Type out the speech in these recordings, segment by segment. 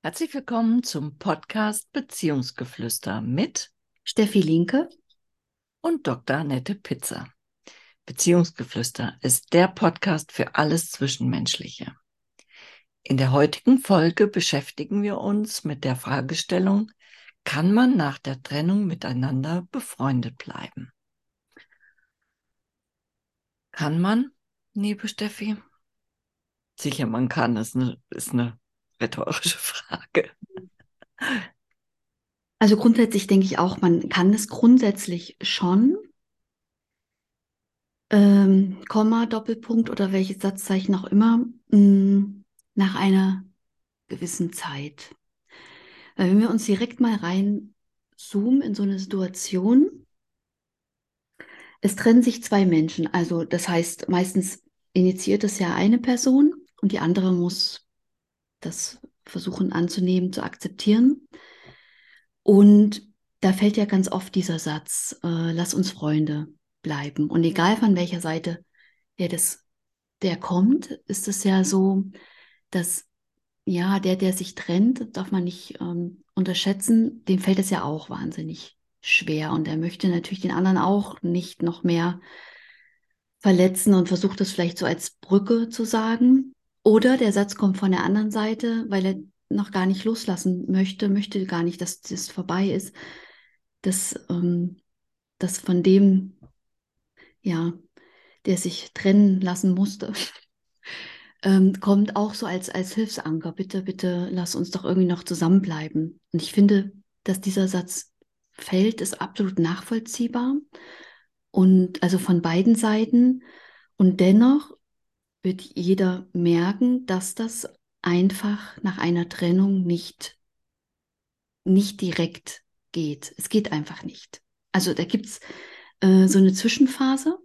Herzlich willkommen zum Podcast Beziehungsgeflüster mit Steffi Linke und Dr. Annette Pizza. Beziehungsgeflüster ist der Podcast für alles Zwischenmenschliche. In der heutigen Folge beschäftigen wir uns mit der Fragestellung, kann man nach der Trennung miteinander befreundet bleiben? Kann man, liebe Steffi? Sicher, man kann. Das ist eine, ist eine rhetorische Frage. Also grundsätzlich denke ich auch, man kann es grundsätzlich schon. Ähm, Komma, Doppelpunkt oder welches Satzzeichen auch immer, mh, mm, nach einer gewissen Zeit. Weil wenn wir uns direkt mal rein zoomen in so eine Situation, es trennen sich zwei Menschen. Also das heißt, meistens initiiert es ja eine Person und die andere muss das versuchen anzunehmen, zu akzeptieren. Und da fällt ja ganz oft dieser Satz, äh, lass uns Freunde bleiben. Und egal von welcher Seite der das, der kommt, ist es ja so, dass ja, der, der sich trennt, darf man nicht ähm, unterschätzen, dem fällt es ja auch wahnsinnig schwer. Und er möchte natürlich den anderen auch nicht noch mehr verletzen und versucht das vielleicht so als Brücke zu sagen. Oder der Satz kommt von der anderen Seite, weil er noch gar nicht loslassen möchte, möchte gar nicht, dass das vorbei ist, dass, ähm, dass von dem, ja, der sich trennen lassen musste, ähm, kommt auch so als, als Hilfsanker. Bitte, bitte, lass uns doch irgendwie noch zusammenbleiben. Und ich finde, dass dieser Satz fällt, ist absolut nachvollziehbar. Und also von beiden Seiten. Und dennoch wird jeder merken, dass das einfach nach einer Trennung nicht, nicht direkt geht. Es geht einfach nicht. Also da gibt es äh, so eine Zwischenphase.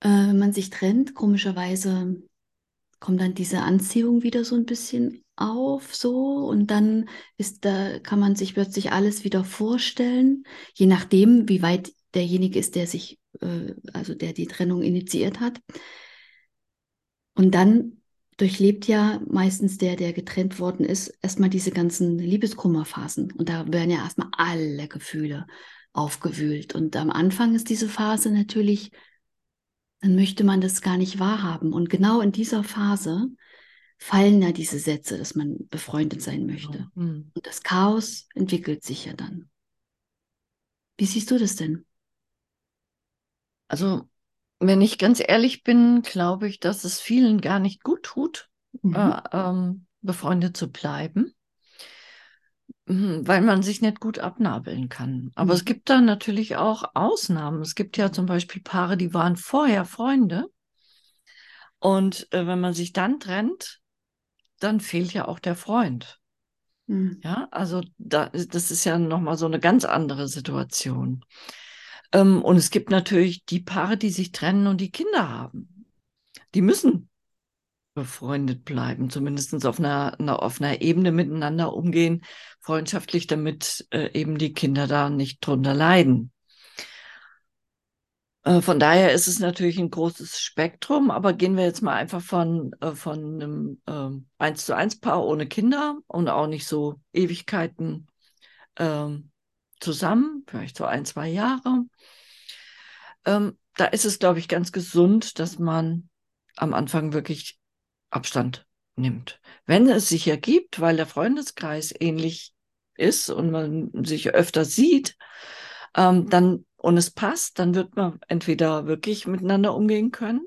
Äh, wenn man sich trennt, komischerweise kommt dann diese Anziehung wieder so ein bisschen auf, so und dann ist da kann man sich plötzlich alles wieder vorstellen, je nachdem, wie weit derjenige ist, der sich, äh, also der die Trennung initiiert hat. Und dann durchlebt ja meistens der, der getrennt worden ist, erstmal diese ganzen Liebeskummerphasen. Und da werden ja erstmal alle Gefühle aufgewühlt. Und am Anfang ist diese Phase natürlich, dann möchte man das gar nicht wahrhaben. Und genau in dieser Phase fallen ja diese Sätze, dass man befreundet sein möchte. Mhm. Und das Chaos entwickelt sich ja dann. Wie siehst du das denn? Also wenn ich ganz ehrlich bin, glaube ich, dass es vielen gar nicht gut tut, mhm. äh, ähm, befreundet zu bleiben, mhm, weil man sich nicht gut abnabeln kann. Aber mhm. es gibt da natürlich auch Ausnahmen. Es gibt ja zum Beispiel Paare, die waren vorher Freunde. Und äh, wenn man sich dann trennt, dann fehlt ja auch der Freund. Mhm. Ja, also da, das ist ja nochmal so eine ganz andere Situation. Ähm, und es gibt natürlich die Paare, die sich trennen und die Kinder haben. Die müssen befreundet bleiben, zumindest auf einer, einer, auf einer Ebene miteinander umgehen, freundschaftlich, damit äh, eben die Kinder da nicht drunter leiden. Äh, von daher ist es natürlich ein großes Spektrum, aber gehen wir jetzt mal einfach von, äh, von einem äh, 1 zu 1 Paar ohne Kinder und auch nicht so Ewigkeiten ähm, zusammen, vielleicht so ein, zwei Jahre. Ähm, da ist es, glaube ich, ganz gesund, dass man am Anfang wirklich Abstand nimmt. Wenn es sich ergibt, weil der Freundeskreis ähnlich ist und man sich öfter sieht, ähm, dann und es passt, dann wird man entweder wirklich miteinander umgehen können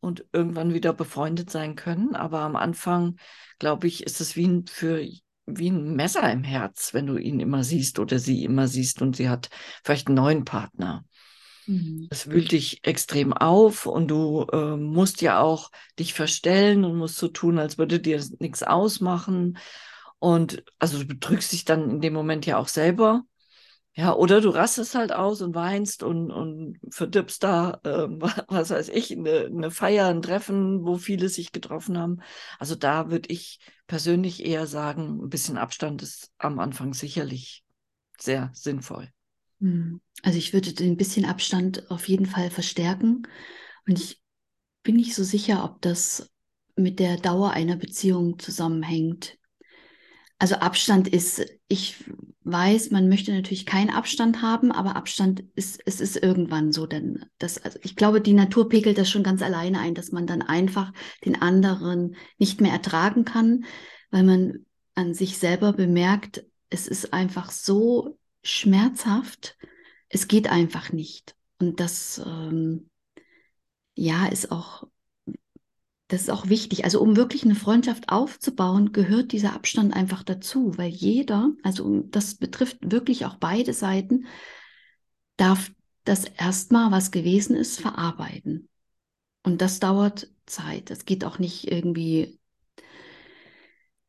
und irgendwann wieder befreundet sein können. Aber am Anfang, glaube ich, ist es wie für wie ein Messer im Herz, wenn du ihn immer siehst oder sie immer siehst und sie hat vielleicht einen neuen Partner. Mhm. Es wühlt dich extrem auf und du äh, musst ja auch dich verstellen und musst so tun, als würde dir nichts ausmachen. Und also du bedrückst dich dann in dem Moment ja auch selber. Ja, oder du rastest halt aus und weinst und, und verdirbst da, äh, was weiß ich, eine, eine Feier, ein Treffen, wo viele sich getroffen haben. Also da würde ich persönlich eher sagen, ein bisschen Abstand ist am Anfang sicherlich sehr sinnvoll. Hm. Also ich würde den bisschen Abstand auf jeden Fall verstärken. Und ich bin nicht so sicher, ob das mit der Dauer einer Beziehung zusammenhängt. Also Abstand ist, ich weiß, man möchte natürlich keinen Abstand haben, aber Abstand ist, es ist irgendwann so, denn das, also ich glaube, die Natur pegelt das schon ganz alleine ein, dass man dann einfach den anderen nicht mehr ertragen kann, weil man an sich selber bemerkt, es ist einfach so schmerzhaft, es geht einfach nicht. Und das, ähm, ja, ist auch das ist auch wichtig. Also um wirklich eine Freundschaft aufzubauen, gehört dieser Abstand einfach dazu, weil jeder, also das betrifft wirklich auch beide Seiten, darf das erstmal, was gewesen ist, verarbeiten. Und das dauert Zeit. Das geht auch nicht irgendwie,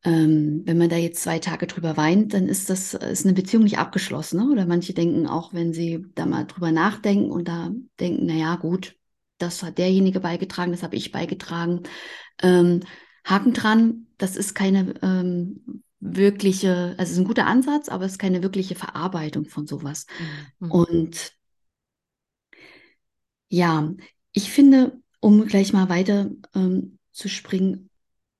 ähm, wenn man da jetzt zwei Tage drüber weint, dann ist das ist eine Beziehung nicht abgeschlossen. Ne? Oder manche denken auch, wenn sie da mal drüber nachdenken und da denken, naja, gut, das hat derjenige beigetragen, das habe ich beigetragen. Ähm, Haken dran, das ist keine ähm, wirkliche, also es ist ein guter Ansatz, aber es ist keine wirkliche Verarbeitung von sowas. Mhm. Und ja, ich finde, um gleich mal weiter ähm, zu springen,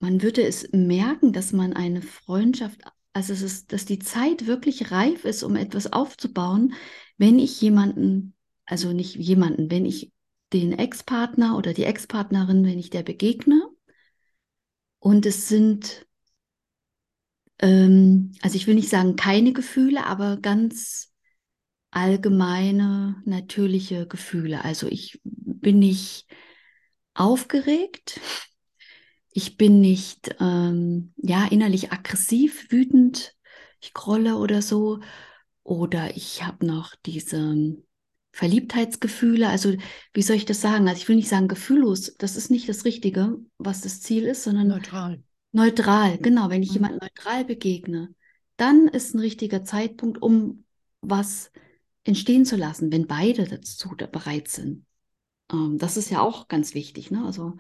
man würde es merken, dass man eine Freundschaft, also es ist, dass die Zeit wirklich reif ist, um etwas aufzubauen, wenn ich jemanden, also nicht jemanden, wenn ich den Ex-Partner oder die Ex-Partnerin, wenn ich der begegne. Und es sind, ähm, also ich will nicht sagen keine Gefühle, aber ganz allgemeine, natürliche Gefühle. Also ich bin nicht aufgeregt, ich bin nicht ähm, ja innerlich aggressiv, wütend, ich grolle oder so, oder ich habe noch diese Verliebtheitsgefühle, also wie soll ich das sagen? Also ich will nicht sagen gefühllos, das ist nicht das Richtige, was das Ziel ist, sondern neutral. Neutral, genau. Wenn ich mhm. jemand neutral begegne, dann ist ein richtiger Zeitpunkt, um was entstehen zu lassen, wenn beide dazu bereit sind. Ähm, das ist ja auch ganz wichtig. Ne? Also,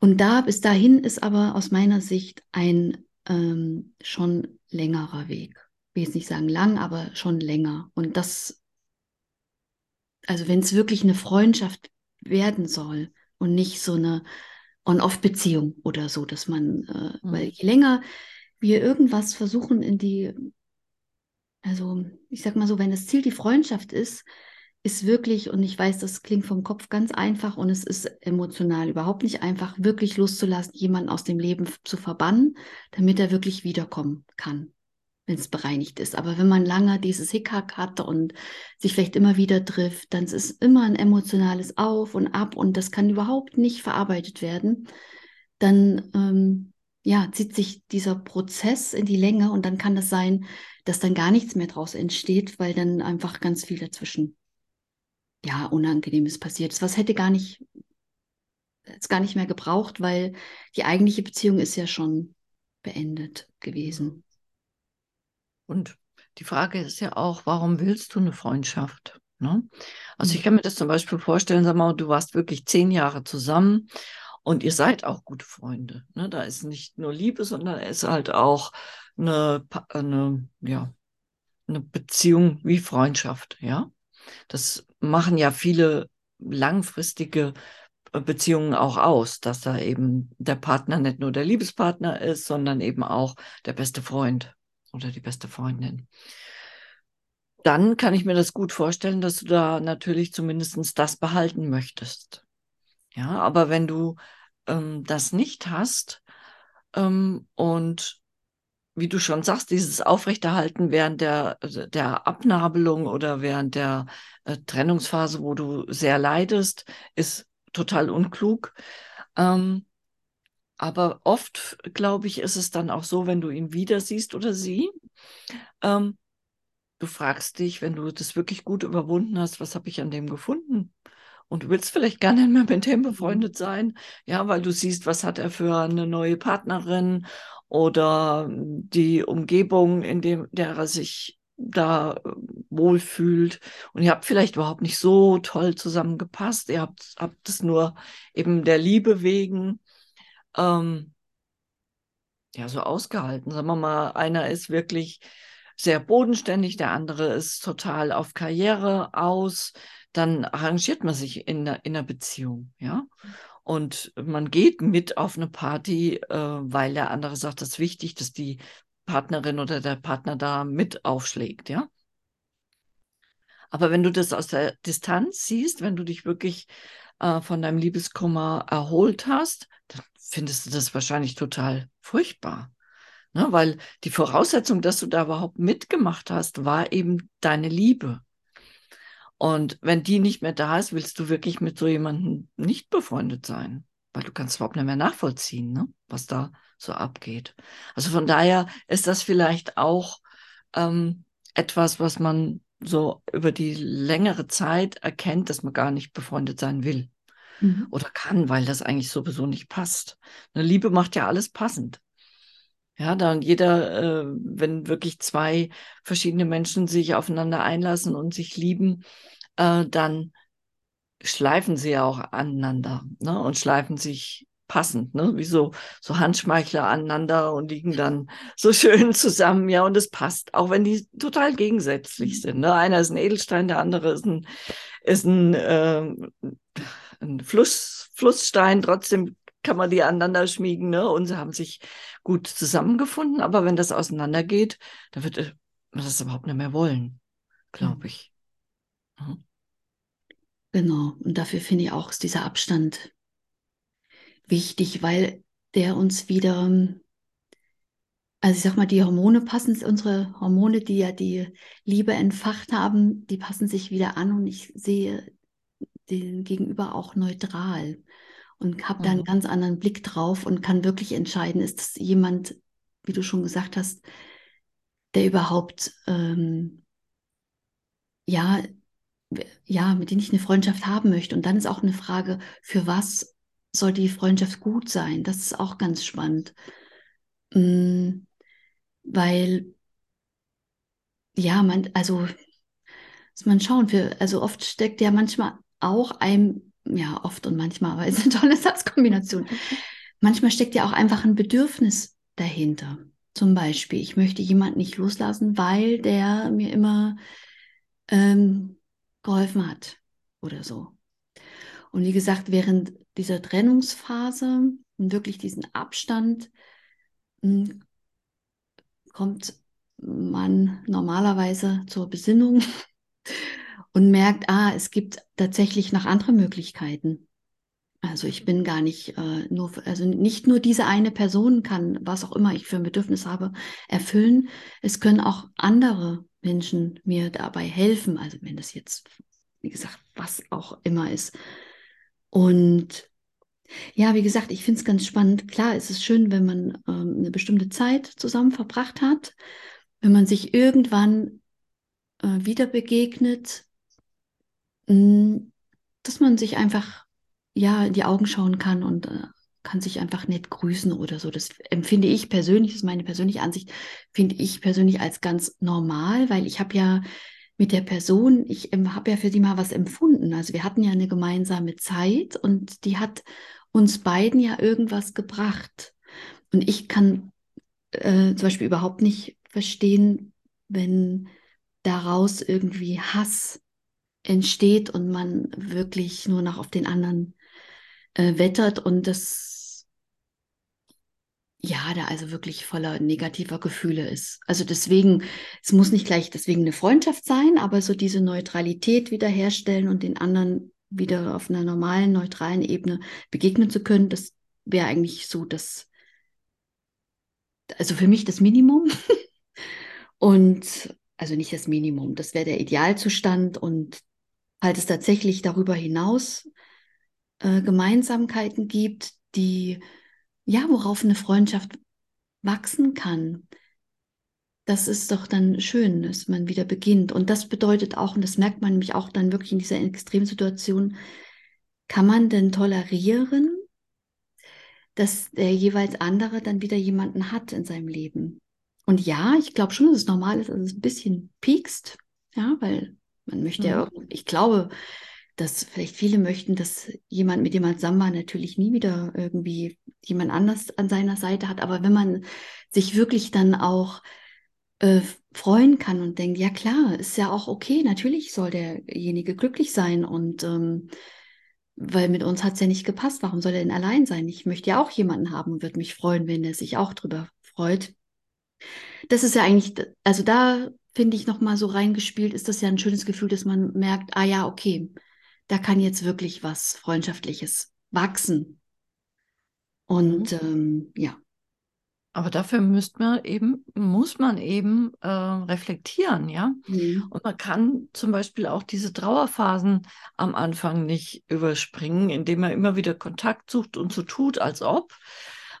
und da bis dahin ist aber aus meiner Sicht ein ähm, schon längerer Weg. Ich will jetzt nicht sagen lang, aber schon länger. Und das also wenn es wirklich eine Freundschaft werden soll und nicht so eine On-Off-Beziehung oder so, dass man, äh, mhm. weil je länger wir irgendwas versuchen in die, also ich sag mal so, wenn das Ziel die Freundschaft ist, ist wirklich, und ich weiß, das klingt vom Kopf ganz einfach und es ist emotional überhaupt nicht einfach, wirklich loszulassen, jemanden aus dem Leben zu verbannen, damit er wirklich wiederkommen kann wenn es bereinigt ist. Aber wenn man lange dieses Hickhack hat und sich vielleicht immer wieder trifft, dann ist es immer ein emotionales Auf und Ab und das kann überhaupt nicht verarbeitet werden. Dann ähm, ja, zieht sich dieser Prozess in die Länge und dann kann es das sein, dass dann gar nichts mehr draus entsteht, weil dann einfach ganz viel dazwischen ja Unangenehmes passiert ist. Was hätte gar nicht es gar nicht mehr gebraucht, weil die eigentliche Beziehung ist ja schon beendet gewesen. Und die Frage ist ja auch, warum willst du eine Freundschaft? Ne? Also ich mhm. kann mir das zum Beispiel vorstellen, sag mal, du warst wirklich zehn Jahre zusammen und ihr seid auch gute Freunde. Ne? Da ist nicht nur Liebe, sondern es ist halt auch eine, eine, ja, eine Beziehung wie Freundschaft. Ja, das machen ja viele langfristige Beziehungen auch aus, dass da eben der Partner nicht nur der Liebespartner ist, sondern eben auch der beste Freund oder die beste Freundin. Dann kann ich mir das gut vorstellen, dass du da natürlich zumindest das behalten möchtest. Ja, aber wenn du ähm, das nicht hast ähm, und wie du schon sagst, dieses Aufrechterhalten während der, der Abnabelung oder während der äh, Trennungsphase, wo du sehr leidest, ist total unklug. Ähm, aber oft, glaube ich, ist es dann auch so, wenn du ihn wieder siehst oder sie, ähm, du fragst dich, wenn du das wirklich gut überwunden hast, was habe ich an dem gefunden? Und du willst vielleicht gar nicht mehr mit dem mhm. befreundet sein, ja, weil du siehst, was hat er für eine neue Partnerin oder die Umgebung, in dem der er sich da äh, wohlfühlt. Und ihr habt vielleicht überhaupt nicht so toll zusammengepasst. Ihr habt, habt es nur eben der Liebe wegen ähm, ja, so ausgehalten. Sagen wir mal, einer ist wirklich sehr bodenständig, der andere ist total auf Karriere aus. Dann arrangiert man sich in, in einer Beziehung, ja. Und man geht mit auf eine Party, äh, weil der andere sagt, das ist wichtig, dass die Partnerin oder der Partner da mit aufschlägt, ja. Aber wenn du das aus der Distanz siehst, wenn du dich wirklich äh, von deinem Liebeskummer erholt hast, dann findest du das wahrscheinlich total furchtbar. Ne? Weil die Voraussetzung, dass du da überhaupt mitgemacht hast, war eben deine Liebe. Und wenn die nicht mehr da ist, willst du wirklich mit so jemandem nicht befreundet sein, weil du kannst überhaupt nicht mehr nachvollziehen, ne? was da so abgeht. Also von daher ist das vielleicht auch ähm, etwas, was man so über die längere Zeit erkennt, dass man gar nicht befreundet sein will mhm. oder kann, weil das eigentlich sowieso nicht passt. Eine Liebe macht ja alles passend. Ja, dann jeder, äh, wenn wirklich zwei verschiedene Menschen sich aufeinander einlassen und sich lieben, äh, dann schleifen sie ja auch aneinander ne? und schleifen sich passend, ne? wie so, so Handschmeichler aneinander und liegen dann so schön zusammen. Ja, und es passt, auch wenn die total gegensätzlich sind. Ne? Einer ist ein Edelstein, der andere ist ein, ist ein, äh, ein Fluss, Flussstein. Trotzdem kann man die aneinander schmiegen ne? und sie haben sich gut zusammengefunden. Aber wenn das auseinandergeht, dann wird man das überhaupt nicht mehr wollen, glaube ich. Mhm. Genau, und dafür finde ich auch dieser Abstand wichtig, weil der uns wieder, also ich sag mal, die Hormone passen, unsere Hormone, die ja die Liebe entfacht haben, die passen sich wieder an und ich sehe den Gegenüber auch neutral und habe da einen mhm. ganz anderen Blick drauf und kann wirklich entscheiden, ist das jemand, wie du schon gesagt hast, der überhaupt ähm, ja, ja, mit dem ich eine Freundschaft haben möchte. Und dann ist auch eine Frage, für was soll die Freundschaft gut sein? Das ist auch ganz spannend. Mhm, weil, ja, man, also, muss man schauen, für, also oft steckt ja manchmal auch ein, ja, oft und manchmal, aber es ist eine tolle Satzkombination. Manchmal steckt ja auch einfach ein Bedürfnis dahinter. Zum Beispiel, ich möchte jemanden nicht loslassen, weil der mir immer ähm, geholfen hat oder so. Und wie gesagt, während dieser Trennungsphase und wirklich diesen Abstand hm, kommt man normalerweise zur Besinnung und merkt, ah, es gibt tatsächlich noch andere Möglichkeiten. Also ich bin gar nicht äh, nur, also nicht nur diese eine Person kann, was auch immer ich für ein Bedürfnis habe, erfüllen. Es können auch andere Menschen mir dabei helfen. Also wenn das jetzt, wie gesagt, was auch immer ist. Und ja, wie gesagt, ich finde es ganz spannend. Klar, es ist schön, wenn man ähm, eine bestimmte Zeit zusammen verbracht hat, wenn man sich irgendwann äh, wieder begegnet, dass man sich einfach ja in die Augen schauen kann und äh, kann sich einfach nett grüßen oder so. Das empfinde ich persönlich, das ist meine persönliche Ansicht, finde ich persönlich als ganz normal, weil ich habe ja mit der Person, ich ähm, habe ja für sie mal was empfunden. Also wir hatten ja eine gemeinsame Zeit und die hat uns beiden ja irgendwas gebracht. Und ich kann äh, zum Beispiel überhaupt nicht verstehen, wenn daraus irgendwie Hass entsteht und man wirklich nur noch auf den anderen äh, wettert und das ja, da also wirklich voller negativer Gefühle ist. Also deswegen, es muss nicht gleich deswegen eine Freundschaft sein, aber so diese Neutralität wiederherstellen und den anderen wieder auf einer normalen, neutralen Ebene begegnen zu können, das wäre eigentlich so das, also für mich das Minimum. und also nicht das Minimum, das wäre der Idealzustand. Und falls es tatsächlich darüber hinaus äh, Gemeinsamkeiten gibt, die ja, worauf eine Freundschaft wachsen kann. Das ist doch dann schön, dass man wieder beginnt. Und das bedeutet auch, und das merkt man nämlich auch dann wirklich in dieser Extremsituation, kann man denn tolerieren, dass der jeweils andere dann wieder jemanden hat in seinem Leben. Und ja, ich glaube schon, dass es normal ist, dass es ein bisschen piekst, ja, weil man möchte ja, ja ich glaube, dass vielleicht viele möchten, dass jemand, mit dem man zusammen war, natürlich nie wieder irgendwie jemand anders an seiner Seite hat. Aber wenn man sich wirklich dann auch äh, freuen kann und denkt, ja klar, ist ja auch okay, natürlich soll derjenige glücklich sein und ähm, weil mit uns hat es ja nicht gepasst, warum soll er denn allein sein? Ich möchte ja auch jemanden haben und würde mich freuen, wenn er sich auch drüber freut. Das ist ja eigentlich, also da finde ich nochmal so reingespielt, ist das ja ein schönes Gefühl, dass man merkt, ah ja, okay, da kann jetzt wirklich was Freundschaftliches wachsen. Und mhm. ähm, ja. Aber dafür müsste man eben, muss man eben äh, reflektieren, ja. Mhm. Und man kann zum Beispiel auch diese Trauerphasen am Anfang nicht überspringen, indem man immer wieder Kontakt sucht und so tut, als ob.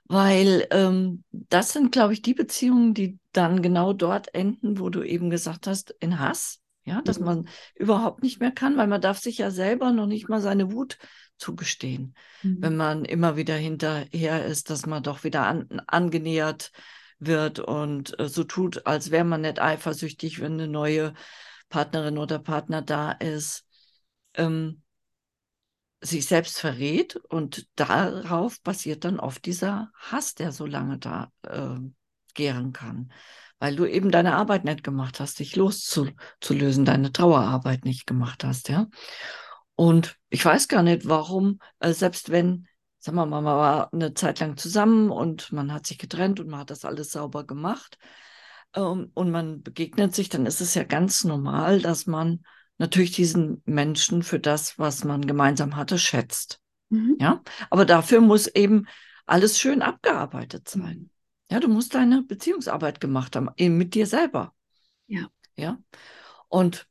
Weil ähm, das sind, glaube ich, die Beziehungen, die dann genau dort enden, wo du eben gesagt hast, in Hass. Ja, dass mhm. man überhaupt nicht mehr kann, weil man darf sich ja selber noch nicht mal seine Wut zugestehen, mhm. wenn man immer wieder hinterher ist, dass man doch wieder an, angenähert wird und äh, so tut, als wäre man nicht eifersüchtig, wenn eine neue Partnerin oder Partner da ist, ähm, sich selbst verrät und darauf basiert dann oft dieser Hass, der so lange da äh, gären kann, weil du eben deine Arbeit nicht gemacht hast, dich loszulösen, deine Trauerarbeit nicht gemacht hast, ja. Und ich weiß gar nicht, warum, äh, selbst wenn, sagen wir mal, man war eine Zeit lang zusammen und man hat sich getrennt und man hat das alles sauber gemacht ähm, und man begegnet sich, dann ist es ja ganz normal, dass man natürlich diesen Menschen für das, was man gemeinsam hatte, schätzt. Mhm. Ja, aber dafür muss eben alles schön abgearbeitet sein. Ja, du musst deine Beziehungsarbeit gemacht haben, eben mit dir selber. Ja. Ja. Und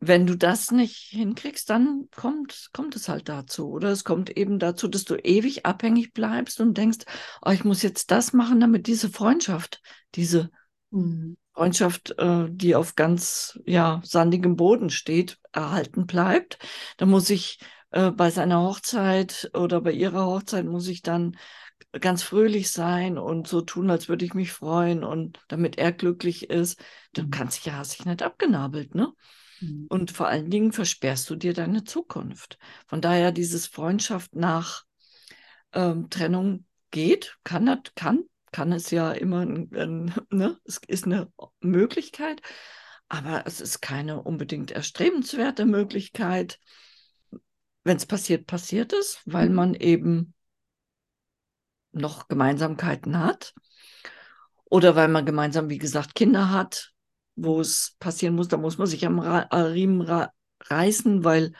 wenn du das nicht hinkriegst, dann kommt, kommt es halt dazu. Oder es kommt eben dazu, dass du ewig abhängig bleibst und denkst, oh, ich muss jetzt das machen, damit diese Freundschaft, diese mhm. Freundschaft, äh, die auf ganz ja, sandigem Boden steht, erhalten bleibt. Da muss ich äh, bei seiner Hochzeit oder bei ihrer Hochzeit muss ich dann ganz fröhlich sein und so tun, als würde ich mich freuen und damit er glücklich ist. Dann mhm. kannst du ja sich nicht abgenabelt, ne? Mhm. Und vor allen Dingen versperrst du dir deine Zukunft. Von daher dieses Freundschaft nach ähm, Trennung geht, kann, kann, kann es ja immer, ne? es ist eine Möglichkeit, aber es ist keine unbedingt erstrebenswerte Möglichkeit. Wenn es passiert, passiert es, weil mhm. man eben noch Gemeinsamkeiten hat oder weil man gemeinsam, wie gesagt, Kinder hat wo es passieren muss, da muss man sich am Riemen reißen, weil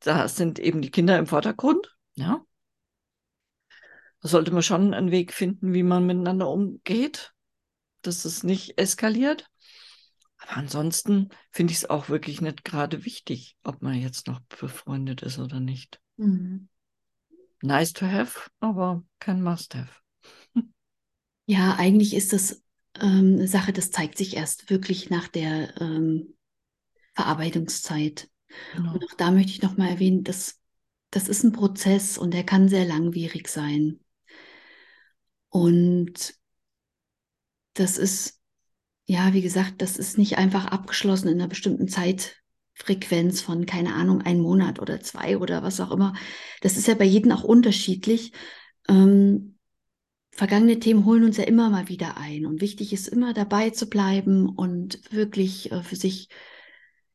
da sind eben die Kinder im Vordergrund. Ja. Da sollte man schon einen Weg finden, wie man miteinander umgeht, dass es nicht eskaliert. Aber ansonsten finde ich es auch wirklich nicht gerade wichtig, ob man jetzt noch befreundet ist oder nicht. Mhm. Nice to have, aber kein Must-have. Ja, eigentlich ist das ähm, Sache, das zeigt sich erst wirklich nach der ähm, Verarbeitungszeit. Genau. Und auch da möchte ich nochmal erwähnen, dass das ist ein Prozess und der kann sehr langwierig sein. Und das ist, ja, wie gesagt, das ist nicht einfach abgeschlossen in einer bestimmten Zeitfrequenz von, keine Ahnung, ein Monat oder zwei oder was auch immer. Das ist ja bei jedem auch unterschiedlich. Ähm, vergangene Themen holen uns ja immer mal wieder ein. Und wichtig ist immer dabei zu bleiben und wirklich äh, für sich,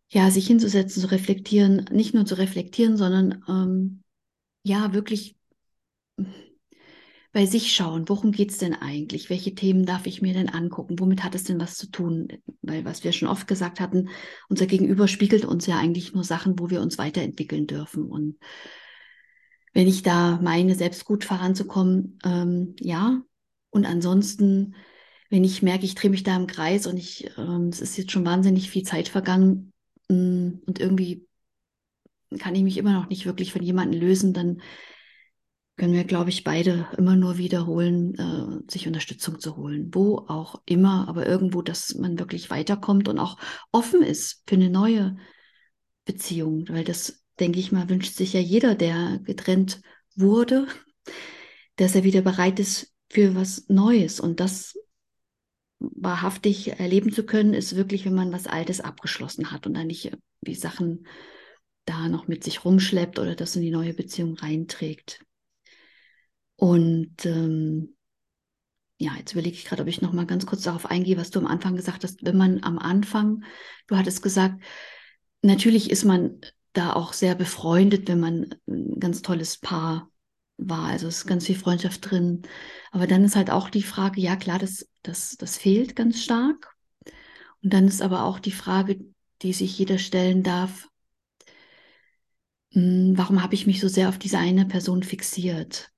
ja, sich hinzusetzen, zu reflektieren, nicht nur zu reflektieren, sondern ähm, ja, wirklich bei sich schauen, worum geht es denn eigentlich? Welche Themen darf ich mir denn angucken? Womit hat es denn was zu tun? Weil, was wir schon oft gesagt hatten, unser Gegenüber spiegelt uns ja eigentlich nur Sachen, wo wir uns weiterentwickeln dürfen. Und wenn ich da meine, selbst gut voranzukommen, ähm, ja. Und ansonsten, wenn ich merke, ich drehe mich da im Kreis und ich, ähm, es ist jetzt schon wahnsinnig viel Zeit vergangen mh, mm, und irgendwie kann ich mich immer noch nicht wirklich von jemandem lösen, dann können wir, glaube ich, beide immer nur wiederholen, äh, sich Unterstützung zu holen. Wo auch immer, aber irgendwo, dass man wirklich weiterkommt und auch offen ist für eine neue Beziehung, weil das denke ich mal, wünscht sich ja jeder, der getrennt wurde, dass er wieder bereit ist für was Neues. Und das wahrhaftig erleben zu können, ist wirklich, wenn man was Altes abgeschlossen hat und dann nicht die Sachen da noch mit sich rumschleppt oder das in die neue Beziehung reinträgt. Und ähm, ja, jetzt überlege ich gerade, ob ich noch mal ganz kurz darauf eingehe, was du am Anfang gesagt hast. Wenn man am Anfang, du hattest gesagt, natürlich ist man da auch sehr befreundet, wenn man ein ganz tolles Paar war. Also es ist ganz viel Freundschaft drin. Aber dann ist halt auch die Frage, ja klar, das, das, das fehlt ganz stark. Und dann ist aber auch die Frage, die sich jeder stellen darf, hm, warum habe ich mich so sehr auf diese eine Person fixiert?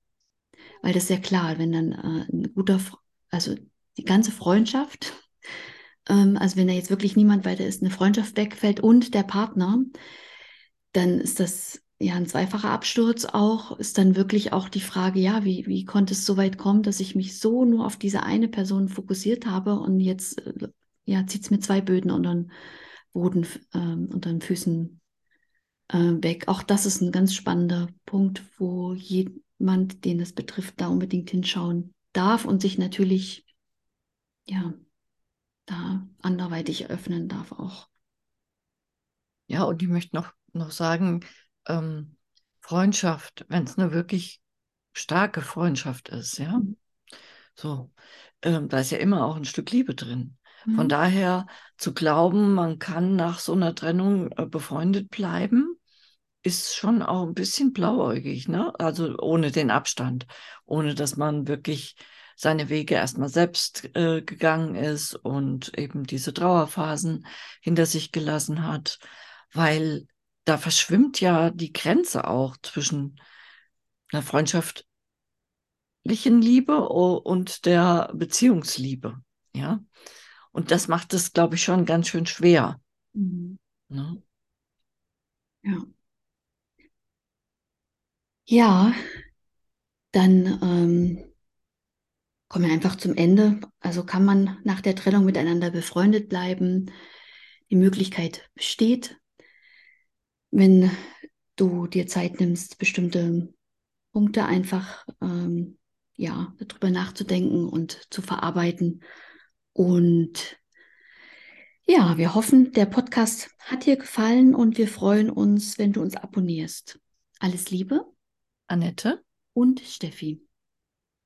Weil das ist ja klar, wenn dann äh, ein guter, also die ganze Freundschaft, ähm, also wenn da jetzt wirklich niemand weiter ist, eine Freundschaft wegfällt und der Partner, dann ist das ja ein zweifacher Absturz auch, ist dann wirklich auch die Frage, ja, wie, wie konnte es so weit kommen, dass ich mich so nur auf diese eine Person fokussiert habe und jetzt äh, ja, zieht es mir zwei Böden unter den Boden, ähm, unter den Füßen äh, weg. Auch das ist ein ganz spannender Punkt, wo jemand, den es betrifft, da unbedingt hinschauen darf und sich natürlich ja da anderweitig öffnen darf auch. Ja, und ich möchte noch, noch sagen, ähm, Freundschaft, wenn es eine wirklich starke Freundschaft ist, ja, mhm. so, ähm, da ist ja immer auch ein Stück Liebe drin. Mhm. Von daher zu glauben, man kann nach so einer Trennung äh, befreundet bleiben, ist schon auch ein bisschen blauäugig, ne? Also ohne den Abstand, ohne dass man wirklich seine Wege erstmal selbst äh, gegangen ist und eben diese Trauerphasen hinter sich gelassen hat, weil da verschwimmt ja die Grenze auch zwischen einer freundschaftlichen Liebe und der Beziehungsliebe, ja. Und das macht es, glaube ich, schon ganz schön schwer. Mhm. Ne? Ja. Ja, dann ähm, kommen wir einfach zum Ende. Also kann man nach der Trennung miteinander befreundet bleiben. Die Möglichkeit besteht, wenn du dir Zeit nimmst, bestimmte Punkte einfach ähm, ja darüber nachzudenken und zu verarbeiten. Und ja, wir hoffen, der Podcast hat dir gefallen und wir freuen uns, wenn du uns abonnierst. Alles Liebe, Annette und Steffi.